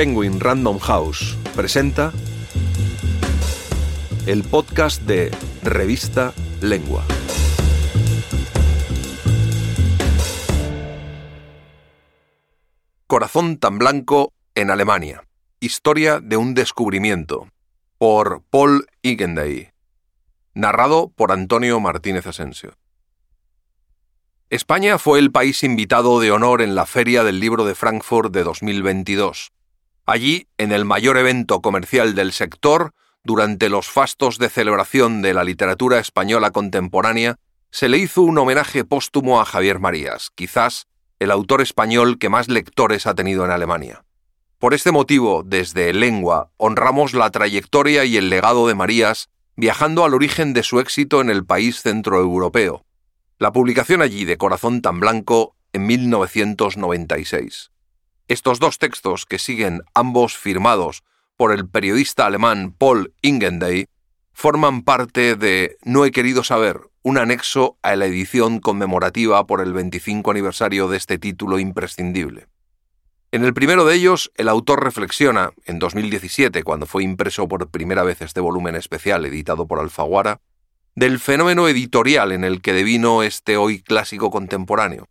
Penguin Random House presenta el podcast de Revista Lengua. Corazón tan blanco en Alemania. Historia de un descubrimiento. Por Paul Igenday. Narrado por Antonio Martínez Asensio. España fue el país invitado de honor en la Feria del Libro de Frankfurt de 2022. Allí, en el mayor evento comercial del sector, durante los fastos de celebración de la literatura española contemporánea, se le hizo un homenaje póstumo a Javier Marías, quizás el autor español que más lectores ha tenido en Alemania. Por este motivo, desde Lengua, honramos la trayectoria y el legado de Marías, viajando al origen de su éxito en el país centroeuropeo. La publicación allí de Corazón tan Blanco en 1996. Estos dos textos, que siguen ambos firmados por el periodista alemán Paul Ingenday, forman parte de No he querido saber, un anexo a la edición conmemorativa por el 25 aniversario de este título imprescindible. En el primero de ellos, el autor reflexiona, en 2017, cuando fue impreso por primera vez este volumen especial editado por Alfaguara, del fenómeno editorial en el que devino este hoy clásico contemporáneo.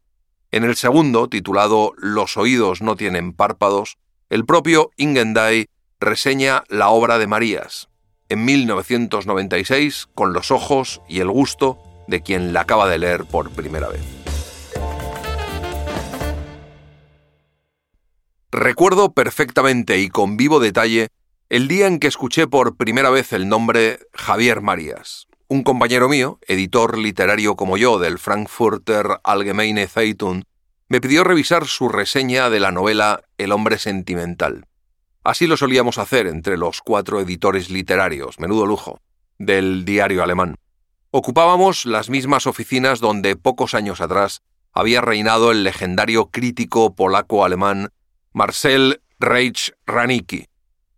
En el segundo, titulado Los oídos no tienen párpados, el propio Ingenday reseña la obra de Marías, en 1996 con los ojos y el gusto de quien la acaba de leer por primera vez. Recuerdo perfectamente y con vivo detalle el día en que escuché por primera vez el nombre Javier Marías. Un compañero mío, editor literario como yo del Frankfurter Allgemeine Zeitung, me pidió revisar su reseña de la novela El hombre sentimental. Así lo solíamos hacer entre los cuatro editores literarios, menudo lujo, del diario alemán. Ocupábamos las mismas oficinas donde pocos años atrás había reinado el legendario crítico polaco-alemán Marcel Reich Ranicki.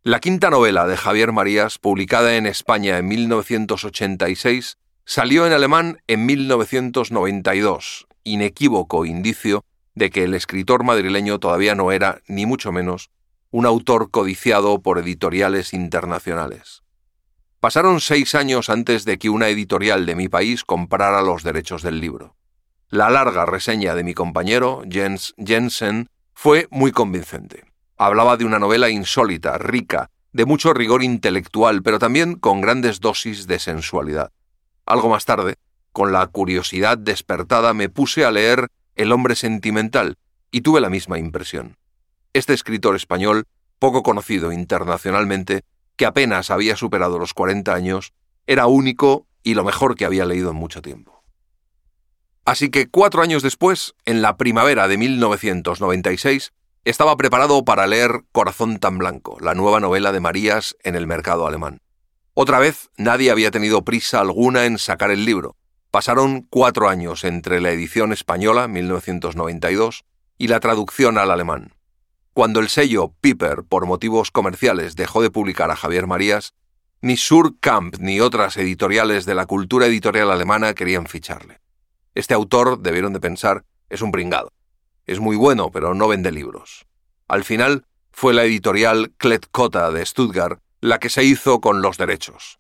La quinta novela de Javier Marías, publicada en España en 1986, salió en alemán en 1992, inequívoco indicio de que el escritor madrileño todavía no era, ni mucho menos, un autor codiciado por editoriales internacionales. Pasaron seis años antes de que una editorial de mi país comprara los derechos del libro. La larga reseña de mi compañero, Jens Jensen, fue muy convincente. Hablaba de una novela insólita, rica, de mucho rigor intelectual, pero también con grandes dosis de sensualidad. Algo más tarde, con la curiosidad despertada, me puse a leer El hombre sentimental y tuve la misma impresión. Este escritor español, poco conocido internacionalmente, que apenas había superado los 40 años, era único y lo mejor que había leído en mucho tiempo. Así que cuatro años después, en la primavera de 1996, estaba preparado para leer Corazón tan Blanco, la nueva novela de Marías en el mercado alemán. Otra vez, nadie había tenido prisa alguna en sacar el libro. Pasaron cuatro años entre la edición española, 1992, y la traducción al alemán. Cuando el sello Piper, por motivos comerciales, dejó de publicar a Javier Marías, ni Surkamp ni otras editoriales de la cultura editorial alemana querían ficharle. Este autor, debieron de pensar, es un pringado. Es muy bueno, pero no vende libros. Al final, fue la editorial Kletkota de Stuttgart la que se hizo con los derechos.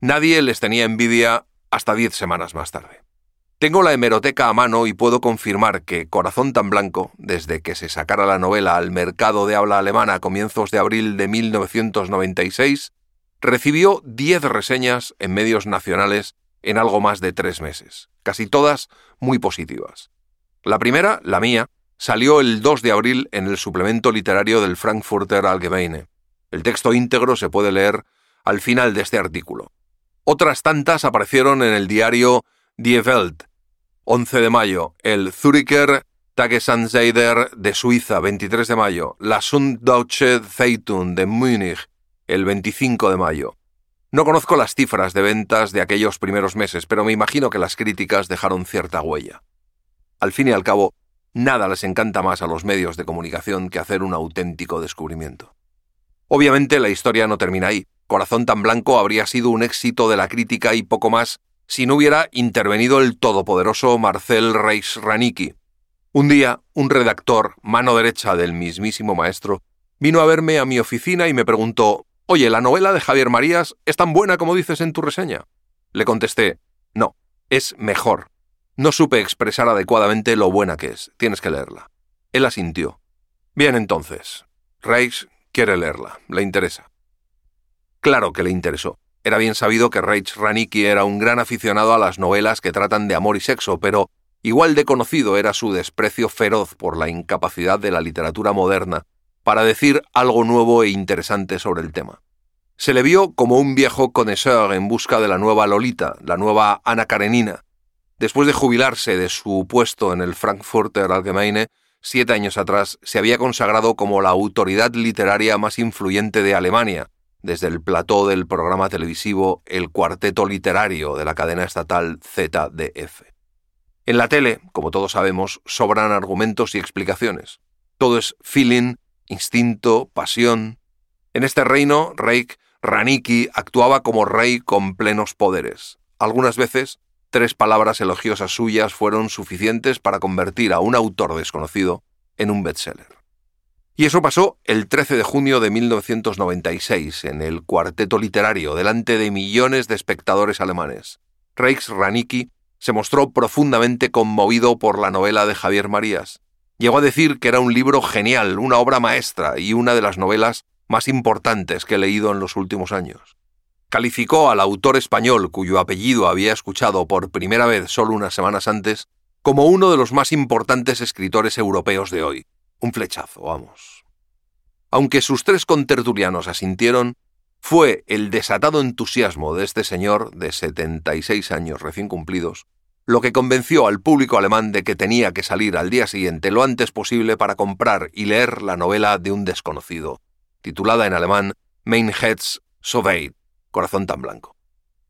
Nadie les tenía envidia hasta diez semanas más tarde. Tengo la hemeroteca a mano y puedo confirmar que Corazón tan Blanco, desde que se sacara la novela al mercado de habla alemana a comienzos de abril de 1996, recibió diez reseñas en medios nacionales en algo más de tres meses, casi todas muy positivas. La primera, la mía, salió el 2 de abril en el suplemento literario del Frankfurter Allgemeine. El texto íntegro se puede leer al final de este artículo. Otras tantas aparecieron en el diario Die Welt, 11 de mayo, el Züricher Tagesanzeiger de Suiza, 23 de mayo, la Sunddeutsche Zeitung de Múnich, el 25 de mayo. No conozco las cifras de ventas de aquellos primeros meses, pero me imagino que las críticas dejaron cierta huella. Al fin y al cabo, nada les encanta más a los medios de comunicación que hacer un auténtico descubrimiento. Obviamente la historia no termina ahí. Corazón tan blanco habría sido un éxito de la crítica y poco más si no hubiera intervenido el todopoderoso Marcel Reis Ranicki. Un día, un redactor, mano derecha del mismísimo maestro, Vino a verme a mi oficina y me preguntó, Oye, ¿la novela de Javier Marías es tan buena como dices en tu reseña? Le contesté, no, es mejor. No supe expresar adecuadamente lo buena que es. Tienes que leerla. Él asintió. Bien, entonces. Reich quiere leerla. Le interesa. Claro que le interesó. Era bien sabido que Reich Ranicki era un gran aficionado a las novelas que tratan de amor y sexo, pero igual de conocido era su desprecio feroz por la incapacidad de la literatura moderna para decir algo nuevo e interesante sobre el tema. Se le vio como un viejo connoisseur en busca de la nueva Lolita, la nueva Ana Karenina. Después de jubilarse de su puesto en el Frankfurter Allgemeine, siete años atrás, se había consagrado como la autoridad literaria más influyente de Alemania, desde el plató del programa televisivo El Cuarteto Literario de la cadena estatal ZDF. En la tele, como todos sabemos, sobran argumentos y explicaciones. Todo es feeling, instinto, pasión. En este reino, Reich Raniki actuaba como rey con plenos poderes. Algunas veces, tres palabras elogiosas suyas fueron suficientes para convertir a un autor desconocido en un bestseller. Y eso pasó el 13 de junio de 1996 en el cuarteto literario delante de millones de espectadores alemanes. Reich Raniki se mostró profundamente conmovido por la novela de Javier Marías, Llegó a decir que era un libro genial, una obra maestra y una de las novelas más importantes que he leído en los últimos años. Calificó al autor español, cuyo apellido había escuchado por primera vez solo unas semanas antes, como uno de los más importantes escritores europeos de hoy. Un flechazo, vamos. Aunque sus tres contertulianos asintieron, fue el desatado entusiasmo de este señor de 76 años recién cumplidos lo que convenció al público alemán de que tenía que salir al día siguiente lo antes posible para comprar y leer la novela de un desconocido, titulada en alemán Mein Herz Corazón tan blanco.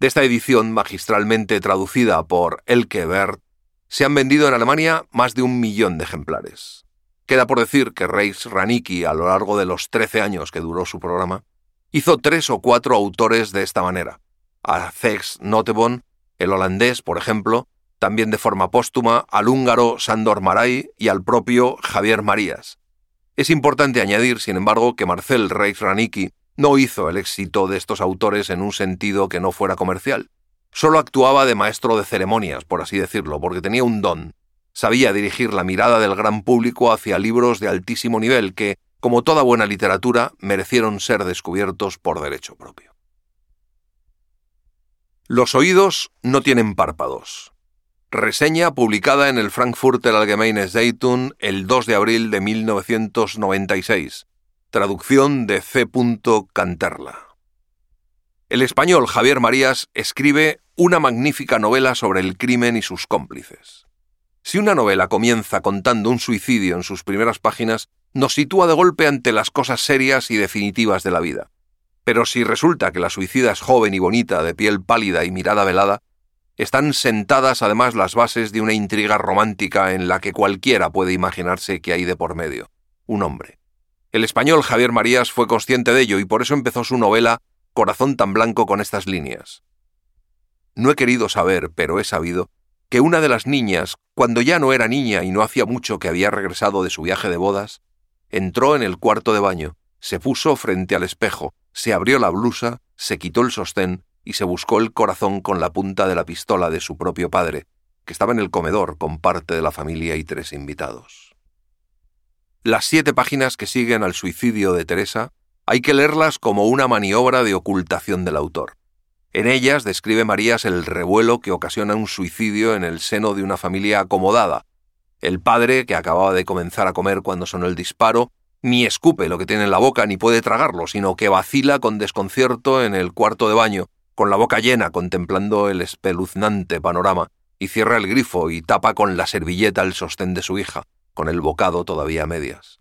De esta edición, magistralmente traducida por Elke Bert, se han vendido en Alemania más de un millón de ejemplares. Queda por decir que Reis Ranicki, a lo largo de los 13 años que duró su programa, hizo tres o cuatro autores de esta manera. A Zex Notebon, el holandés, por ejemplo, también de forma póstuma al húngaro Sandor Maray y al propio Javier Marías. Es importante añadir, sin embargo, que Marcel Reich Ranicki no hizo el éxito de estos autores en un sentido que no fuera comercial. Solo actuaba de maestro de ceremonias, por así decirlo, porque tenía un don. Sabía dirigir la mirada del gran público hacia libros de altísimo nivel que, como toda buena literatura, merecieron ser descubiertos por derecho propio. Los oídos no tienen párpados. Reseña publicada en el Frankfurter Allgemeine Zeitung el 2 de abril de 1996. Traducción de C. Canterla. El español Javier Marías escribe una magnífica novela sobre el crimen y sus cómplices. Si una novela comienza contando un suicidio en sus primeras páginas, nos sitúa de golpe ante las cosas serias y definitivas de la vida. Pero si resulta que la suicida es joven y bonita, de piel pálida y mirada velada, están sentadas además las bases de una intriga romántica en la que cualquiera puede imaginarse que hay de por medio. Un hombre. El español Javier Marías fue consciente de ello y por eso empezó su novela Corazón tan blanco con estas líneas. No he querido saber, pero he sabido, que una de las niñas, cuando ya no era niña y no hacía mucho que había regresado de su viaje de bodas, entró en el cuarto de baño, se puso frente al espejo, se abrió la blusa, se quitó el sostén y se buscó el corazón con la punta de la pistola de su propio padre, que estaba en el comedor con parte de la familia y tres invitados. Las siete páginas que siguen al suicidio de Teresa hay que leerlas como una maniobra de ocultación del autor. En ellas describe Marías el revuelo que ocasiona un suicidio en el seno de una familia acomodada. El padre, que acababa de comenzar a comer cuando sonó el disparo, ni escupe lo que tiene en la boca ni puede tragarlo, sino que vacila con desconcierto en el cuarto de baño, con la boca llena contemplando el espeluznante panorama, y cierra el grifo y tapa con la servilleta el sostén de su hija, con el bocado todavía a medias.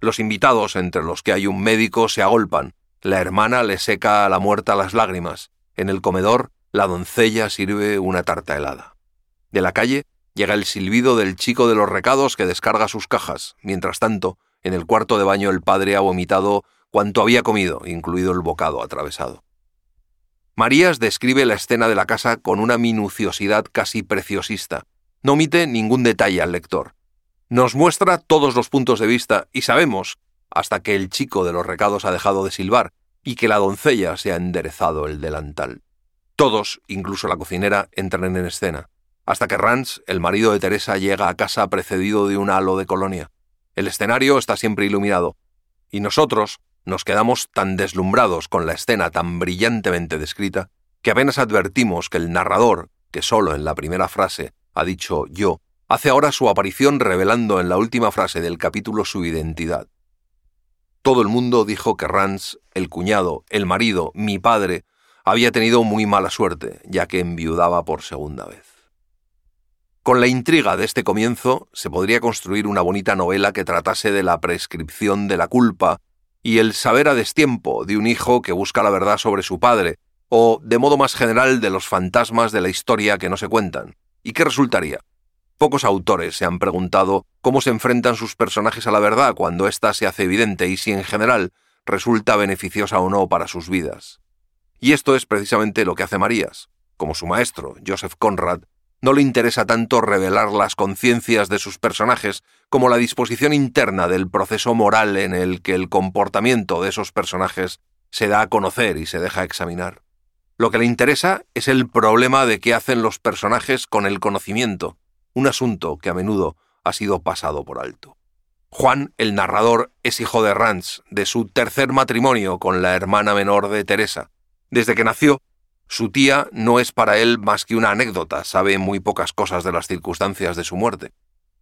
Los invitados, entre los que hay un médico, se agolpan. La hermana le seca a la muerta las lágrimas. En el comedor, la doncella sirve una tarta helada. De la calle llega el silbido del chico de los recados que descarga sus cajas. Mientras tanto, en el cuarto de baño el padre ha vomitado cuanto había comido, incluido el bocado atravesado. Marías describe la escena de la casa con una minuciosidad casi preciosista. No omite ningún detalle al lector. Nos muestra todos los puntos de vista y sabemos, hasta que el chico de los recados ha dejado de silbar y que la doncella se ha enderezado el delantal. Todos, incluso la cocinera, entran en escena, hasta que Rance, el marido de Teresa, llega a casa precedido de un halo de colonia. El escenario está siempre iluminado, y nosotros nos quedamos tan deslumbrados con la escena tan brillantemente descrita que apenas advertimos que el narrador, que solo en la primera frase ha dicho yo, hace ahora su aparición revelando en la última frase del capítulo su identidad. Todo el mundo dijo que Rance, el cuñado, el marido, mi padre, había tenido muy mala suerte, ya que enviudaba por segunda vez. Con la intriga de este comienzo se podría construir una bonita novela que tratase de la prescripción de la culpa y el saber a destiempo de un hijo que busca la verdad sobre su padre, o, de modo más general, de los fantasmas de la historia que no se cuentan. ¿Y qué resultaría? Pocos autores se han preguntado cómo se enfrentan sus personajes a la verdad cuando ésta se hace evidente y si en general resulta beneficiosa o no para sus vidas. Y esto es precisamente lo que hace Marías. Como su maestro, Joseph Conrad, no le interesa tanto revelar las conciencias de sus personajes como la disposición interna del proceso moral en el que el comportamiento de esos personajes se da a conocer y se deja examinar. Lo que le interesa es el problema de qué hacen los personajes con el conocimiento, un asunto que a menudo ha sido pasado por alto. Juan, el narrador, es hijo de Rance, de su tercer matrimonio con la hermana menor de Teresa. Desde que nació, su tía no es para él más que una anécdota, sabe muy pocas cosas de las circunstancias de su muerte.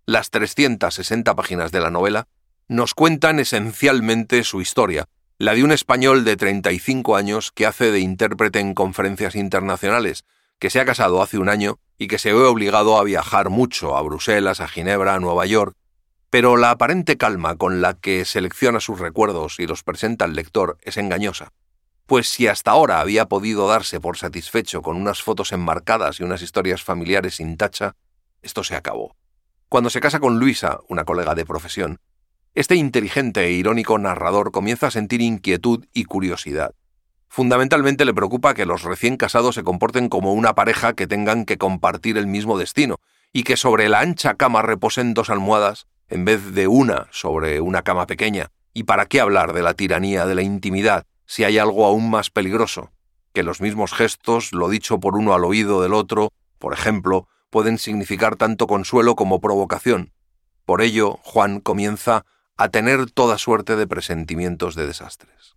Las 360 páginas de la novela nos cuentan esencialmente su historia, la de un español de 35 años que hace de intérprete en conferencias internacionales, que se ha casado hace un año y que se ve obligado a viajar mucho a Bruselas, a Ginebra, a Nueva York, pero la aparente calma con la que selecciona sus recuerdos y los presenta al lector es engañosa. Pues si hasta ahora había podido darse por satisfecho con unas fotos enmarcadas y unas historias familiares sin tacha, esto se acabó. Cuando se casa con Luisa, una colega de profesión, este inteligente e irónico narrador comienza a sentir inquietud y curiosidad. Fundamentalmente le preocupa que los recién casados se comporten como una pareja que tengan que compartir el mismo destino, y que sobre la ancha cama reposen dos almohadas en vez de una sobre una cama pequeña. ¿Y para qué hablar de la tiranía de la intimidad si hay algo aún más peligroso? Que los mismos gestos, lo dicho por uno al oído del otro, por ejemplo, pueden significar tanto consuelo como provocación. Por ello, Juan comienza a tener toda suerte de presentimientos de desastres.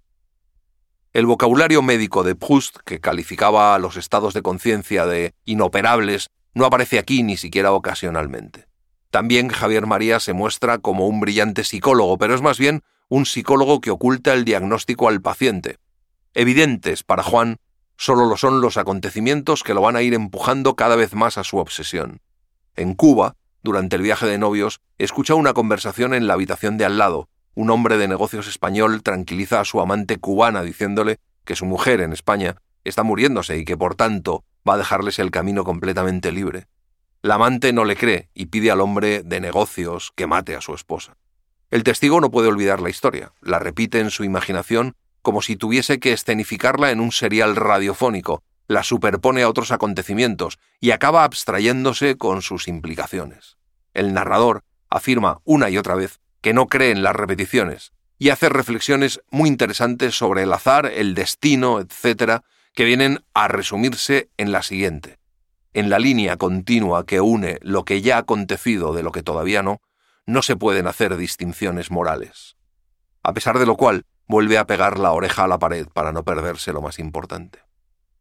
El vocabulario médico de Proust, que calificaba a los estados de conciencia de inoperables, no aparece aquí ni siquiera ocasionalmente. También Javier María se muestra como un brillante psicólogo, pero es más bien un psicólogo que oculta el diagnóstico al paciente. Evidentes para Juan solo lo son los acontecimientos que lo van a ir empujando cada vez más a su obsesión. En Cuba, durante el viaje de novios, escucha una conversación en la habitación de al lado, un hombre de negocios español tranquiliza a su amante cubana diciéndole que su mujer en España está muriéndose y que por tanto va a dejarles el camino completamente libre. La amante no le cree y pide al hombre de negocios que mate a su esposa. El testigo no puede olvidar la historia, la repite en su imaginación como si tuviese que escenificarla en un serial radiofónico, la superpone a otros acontecimientos y acaba abstrayéndose con sus implicaciones. El narrador afirma una y otra vez que no cree en las repeticiones y hace reflexiones muy interesantes sobre el azar, el destino, etc., que vienen a resumirse en la siguiente. En la línea continua que une lo que ya ha acontecido de lo que todavía no, no se pueden hacer distinciones morales. A pesar de lo cual, vuelve a pegar la oreja a la pared para no perderse lo más importante.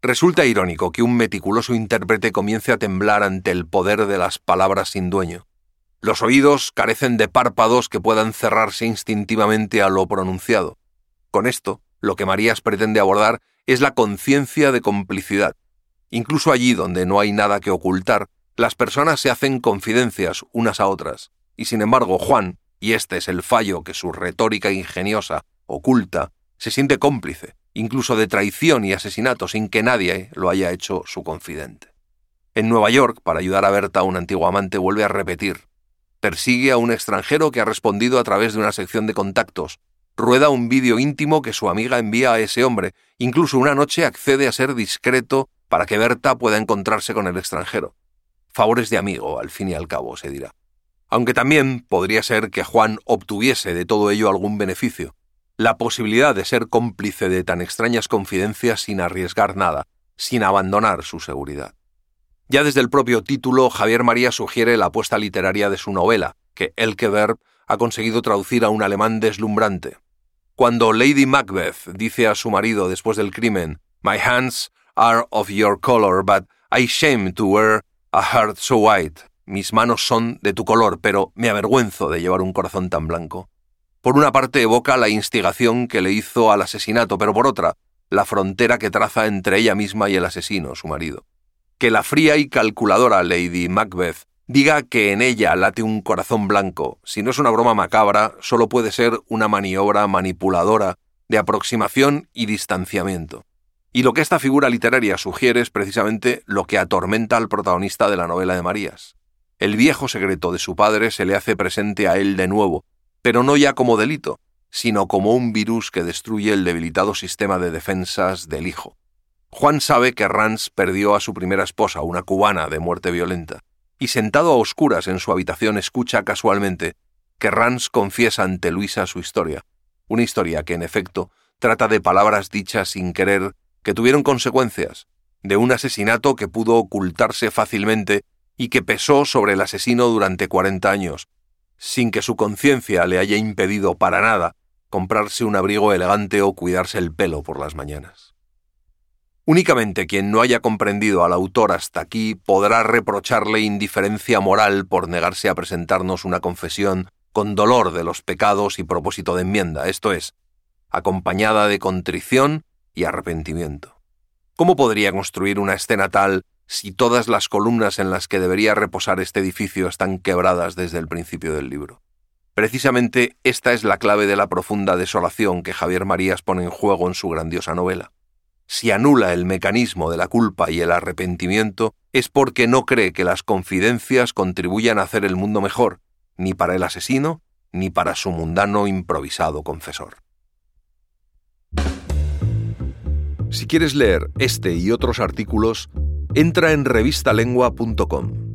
Resulta irónico que un meticuloso intérprete comience a temblar ante el poder de las palabras sin dueño, los oídos carecen de párpados que puedan cerrarse instintivamente a lo pronunciado. Con esto, lo que Marías pretende abordar es la conciencia de complicidad. Incluso allí donde no hay nada que ocultar, las personas se hacen confidencias unas a otras, y sin embargo Juan, y este es el fallo que su retórica ingeniosa oculta, se siente cómplice, incluso de traición y asesinato sin que nadie lo haya hecho su confidente. En Nueva York, para ayudar a Berta, un antiguo amante vuelve a repetir Persigue a un extranjero que ha respondido a través de una sección de contactos. Rueda un vídeo íntimo que su amiga envía a ese hombre. Incluso una noche accede a ser discreto para que Berta pueda encontrarse con el extranjero. Favores de amigo, al fin y al cabo, se dirá. Aunque también podría ser que Juan obtuviese de todo ello algún beneficio, la posibilidad de ser cómplice de tan extrañas confidencias sin arriesgar nada, sin abandonar su seguridad. Ya desde el propio título, Javier María sugiere la apuesta literaria de su novela, que Elkeberg ha conseguido traducir a un alemán deslumbrante. Cuando Lady Macbeth dice a su marido después del crimen, My hands are of your color, but I shame to wear a heart so white. Mis manos son de tu color, pero me avergüenzo de llevar un corazón tan blanco. Por una parte evoca la instigación que le hizo al asesinato, pero por otra, la frontera que traza entre ella misma y el asesino, su marido. Que la fría y calculadora Lady Macbeth diga que en ella late un corazón blanco, si no es una broma macabra, solo puede ser una maniobra manipuladora de aproximación y distanciamiento. Y lo que esta figura literaria sugiere es precisamente lo que atormenta al protagonista de la novela de Marías. El viejo secreto de su padre se le hace presente a él de nuevo, pero no ya como delito, sino como un virus que destruye el debilitado sistema de defensas del hijo. Juan sabe que Rance perdió a su primera esposa, una cubana de muerte violenta, y sentado a oscuras en su habitación escucha casualmente que Rance confiesa ante Luisa su historia, una historia que en efecto trata de palabras dichas sin querer que tuvieron consecuencias, de un asesinato que pudo ocultarse fácilmente y que pesó sobre el asesino durante cuarenta años, sin que su conciencia le haya impedido para nada comprarse un abrigo elegante o cuidarse el pelo por las mañanas. Únicamente quien no haya comprendido al autor hasta aquí podrá reprocharle indiferencia moral por negarse a presentarnos una confesión con dolor de los pecados y propósito de enmienda, esto es, acompañada de contrición y arrepentimiento. ¿Cómo podría construir una escena tal si todas las columnas en las que debería reposar este edificio están quebradas desde el principio del libro. Precisamente esta es la clave de la profunda desolación que Javier Marías pone en juego en su grandiosa novela. Si anula el mecanismo de la culpa y el arrepentimiento, es porque no cree que las confidencias contribuyan a hacer el mundo mejor, ni para el asesino, ni para su mundano improvisado confesor. Si quieres leer este y otros artículos, entra en revistalengua.com.